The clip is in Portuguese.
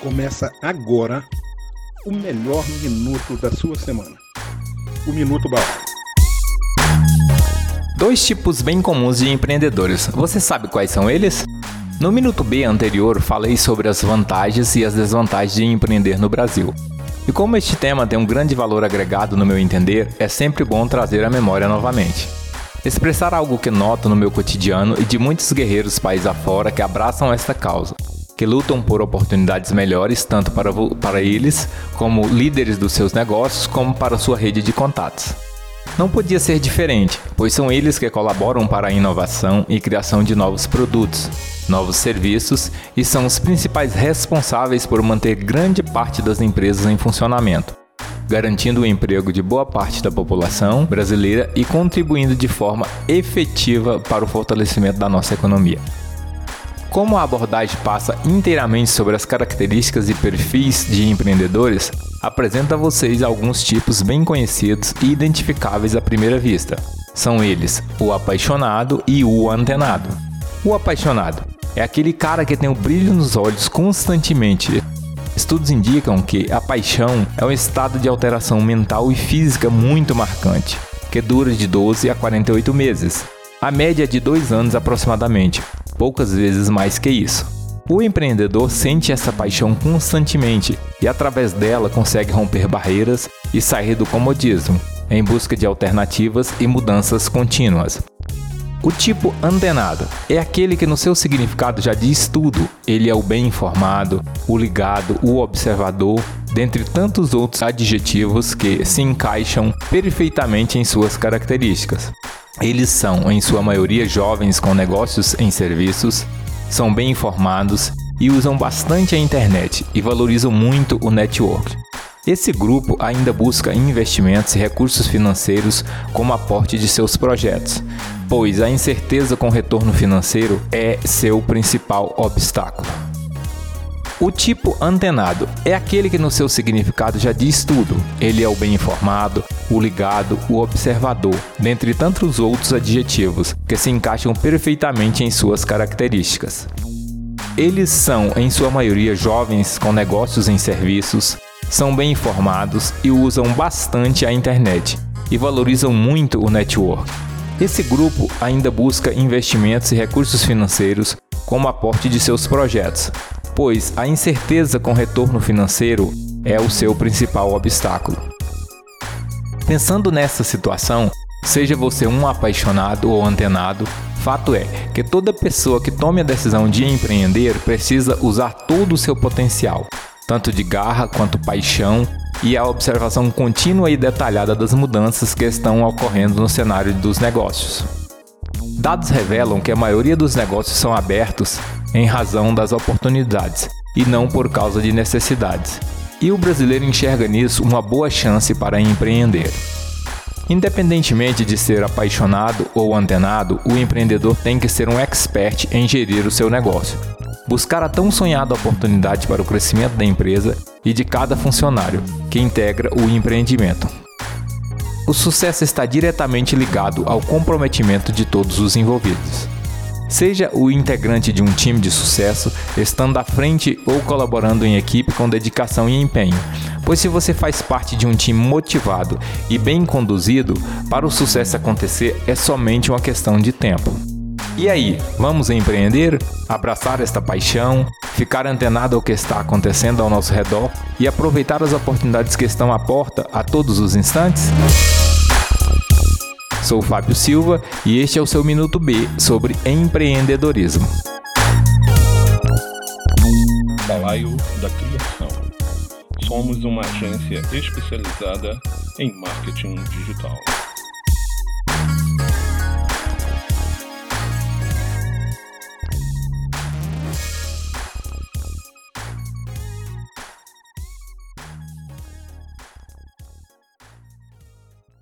Começa agora o melhor minuto da sua semana. O Minuto Bala. Dois tipos bem comuns de empreendedores. Você sabe quais são eles? No Minuto B anterior, falei sobre as vantagens e as desvantagens de empreender no Brasil. E como este tema tem um grande valor agregado no meu entender, é sempre bom trazer a memória novamente. Expressar algo que noto no meu cotidiano e de muitos guerreiros país afora que abraçam esta causa, que lutam por oportunidades melhores tanto para, para eles, como líderes dos seus negócios, como para sua rede de contatos. Não podia ser diferente, pois são eles que colaboram para a inovação e criação de novos produtos, novos serviços e são os principais responsáveis por manter grande parte das empresas em funcionamento, garantindo o emprego de boa parte da população brasileira e contribuindo de forma efetiva para o fortalecimento da nossa economia. Como a abordagem passa inteiramente sobre as características e perfis de empreendedores, apresento a vocês alguns tipos bem conhecidos e identificáveis à primeira vista. São eles o apaixonado e o antenado. O apaixonado é aquele cara que tem o brilho nos olhos constantemente. Estudos indicam que a paixão é um estado de alteração mental e física muito marcante, que dura de 12 a 48 meses. A média é de dois anos aproximadamente, poucas vezes mais que isso. O empreendedor sente essa paixão constantemente e, através dela, consegue romper barreiras e sair do comodismo, em busca de alternativas e mudanças contínuas. O tipo antenado é aquele que, no seu significado, já diz tudo. Ele é o bem informado, o ligado, o observador, dentre tantos outros adjetivos que se encaixam perfeitamente em suas características. Eles são, em sua maioria, jovens com negócios em serviços, são bem informados e usam bastante a internet e valorizam muito o network. Esse grupo ainda busca investimentos e recursos financeiros como aporte de seus projetos, pois a incerteza com retorno financeiro é seu principal obstáculo. O tipo antenado é aquele que no seu significado já diz tudo. Ele é o bem informado, o ligado, o observador, dentre tantos outros adjetivos que se encaixam perfeitamente em suas características. Eles são, em sua maioria, jovens com negócios em serviços, são bem informados e usam bastante a internet e valorizam muito o network. Esse grupo ainda busca investimentos e recursos financeiros como aporte de seus projetos, pois a incerteza com retorno financeiro é o seu principal obstáculo. Pensando nessa situação, seja você um apaixonado ou antenado, fato é que toda pessoa que tome a decisão de empreender precisa usar todo o seu potencial, tanto de garra quanto paixão e a observação contínua e detalhada das mudanças que estão ocorrendo no cenário dos negócios. Dados revelam que a maioria dos negócios são abertos em razão das oportunidades e não por causa de necessidades. E o brasileiro enxerga nisso uma boa chance para empreender. Independentemente de ser apaixonado ou antenado, o empreendedor tem que ser um expert em gerir o seu negócio. Buscar a tão sonhada oportunidade para o crescimento da empresa e de cada funcionário que integra o empreendimento. O sucesso está diretamente ligado ao comprometimento de todos os envolvidos. Seja o integrante de um time de sucesso, estando à frente ou colaborando em equipe com dedicação e empenho, pois se você faz parte de um time motivado e bem conduzido, para o sucesso acontecer é somente uma questão de tempo. E aí, vamos empreender? Abraçar esta paixão, ficar antenado ao que está acontecendo ao nosso redor e aproveitar as oportunidades que estão à porta a todos os instantes? Sou Fábio Silva e este é o seu Minuto B sobre empreendedorismo. Balaio da Criação. Somos uma agência especializada em marketing digital.